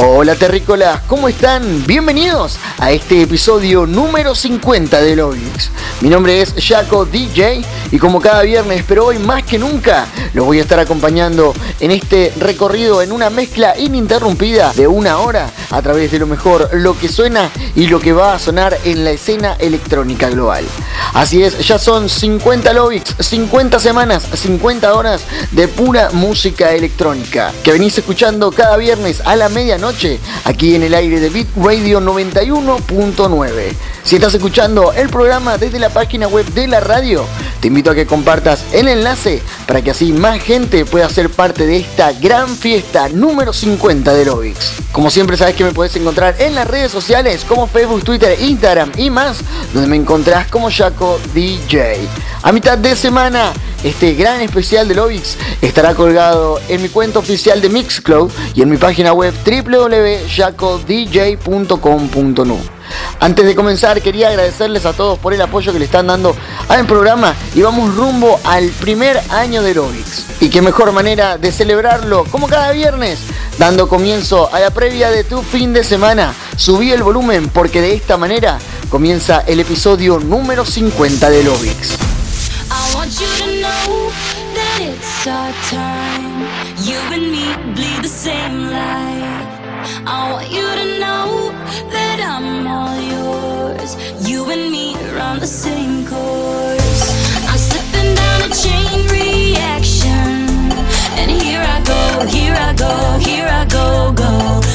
Hola terrícolas, ¿cómo están? Bienvenidos a este episodio número 50 de Lovix. Mi nombre es Jaco DJ y como cada viernes, pero hoy más que nunca, los voy a estar acompañando en este recorrido en una mezcla ininterrumpida de una hora a través de lo mejor, lo que suena y lo que va a sonar en la escena electrónica global. Así es, ya son 50 Lovix, 50 semanas, 50 horas de pura música electrónica que venís escuchando cada viernes a la medianoche aquí en el aire de Beat Radio 91.9. Si estás escuchando el programa desde la página web de la radio, te invito a que compartas el enlace para que así más gente pueda ser parte de esta gran fiesta número 50 de Lovix. Como siempre sabes que me puedes encontrar en las redes sociales como Facebook, Twitter, Instagram y más, donde me encontrás como Jaco DJ. A mitad de semana, este gran especial de Lovix estará colgado en mi cuenta oficial de Mixcloud y en mi página web www.jacodj.com.nu. Antes de comenzar quería agradecerles a todos por el apoyo que le están dando al programa y vamos rumbo al primer año de Lovix. Y qué mejor manera de celebrarlo como cada viernes, dando comienzo a la previa de tu fin de semana. Subí el volumen porque de esta manera comienza el episodio número 50 de Lovix. I want you to know that it's our time. You and me bleed the same light. I want you to know that I'm all yours. You and me on the same course. I'm slipping down a chain reaction. And here I go, here I go, here I go, go.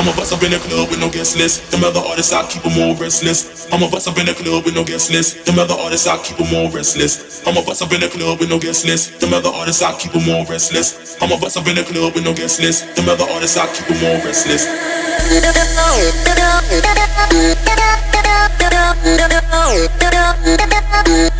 I'm a bust up in the club with no guest list. Them other artists, I keep them all restless. I'm a bust up in the club with no guest list. Them other artists, I keep them all restless. I'm a bust up in the club with no guest list. Them other artists, I keep them all restless. I'm a bust up in the club with no guest list. Them other artists, I keep them all restless.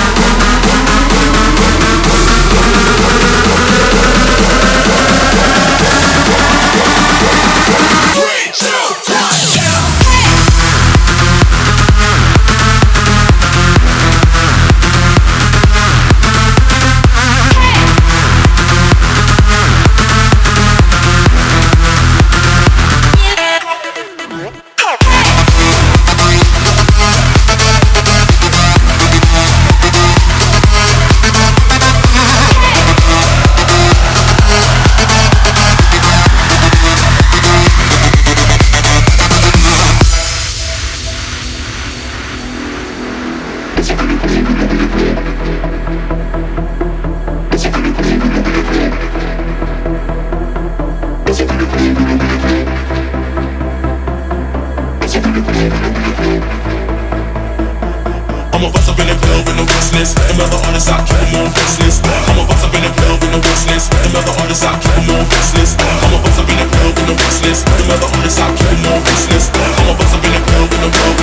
I'm a bust up in the club with no business. Them other artists I keep them all business. I'm a bust up in the club with no business. Them other artists I keep them all business. I'm a bust up in the club with no business. Them other artists I keep them all business. I'm a bust up in the club with no club.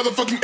Motherfucking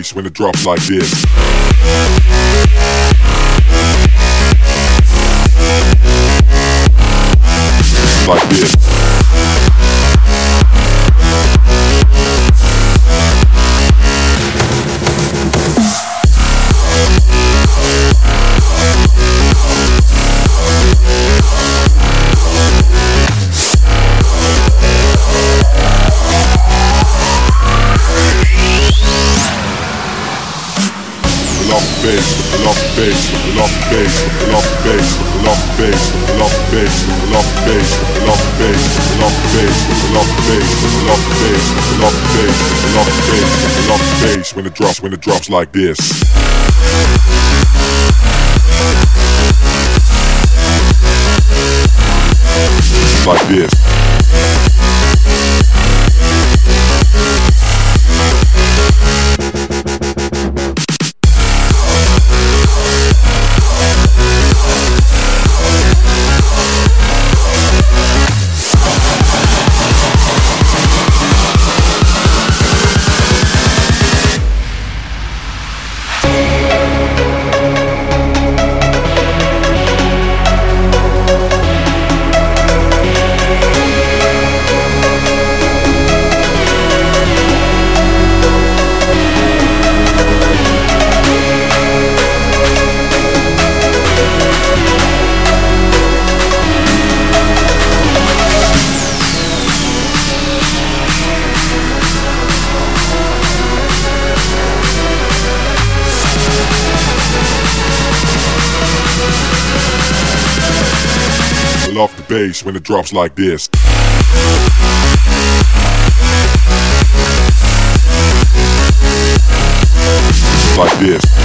bass when it drops like this. Like this. bass, it's a lot of bass, it's a lot bass when it drops, when it drops like this. Like this. When it drops like this. Like this.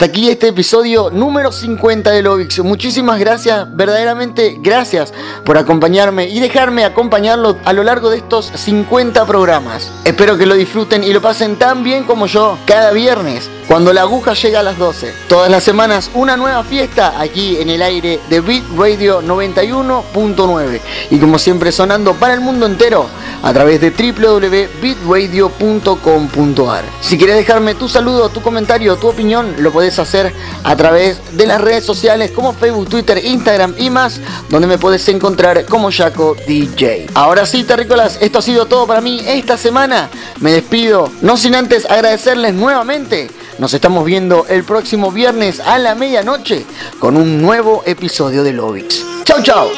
Hasta aquí este episodio número 50 de Lovix. Muchísimas gracias, verdaderamente gracias por acompañarme y dejarme acompañarlo a lo largo de estos 50 programas. Espero que lo disfruten y lo pasen tan bien como yo cada viernes, cuando la aguja llega a las 12. Todas las semanas una nueva fiesta aquí en el aire de Beat Radio 91.9. Y como siempre sonando para el mundo entero a través de www.bitradio.com.ar. Si quieres dejarme tu saludo, tu comentario, tu opinión, lo podés hacer a través de las redes sociales como Facebook, Twitter, Instagram y más, donde me podés encontrar como Jaco DJ. Ahora sí, terrícolas, esto ha sido todo para mí esta semana. Me despido, no sin antes agradecerles nuevamente nos estamos viendo el próximo viernes a la medianoche con un nuevo episodio de Lovix. Chau, chau.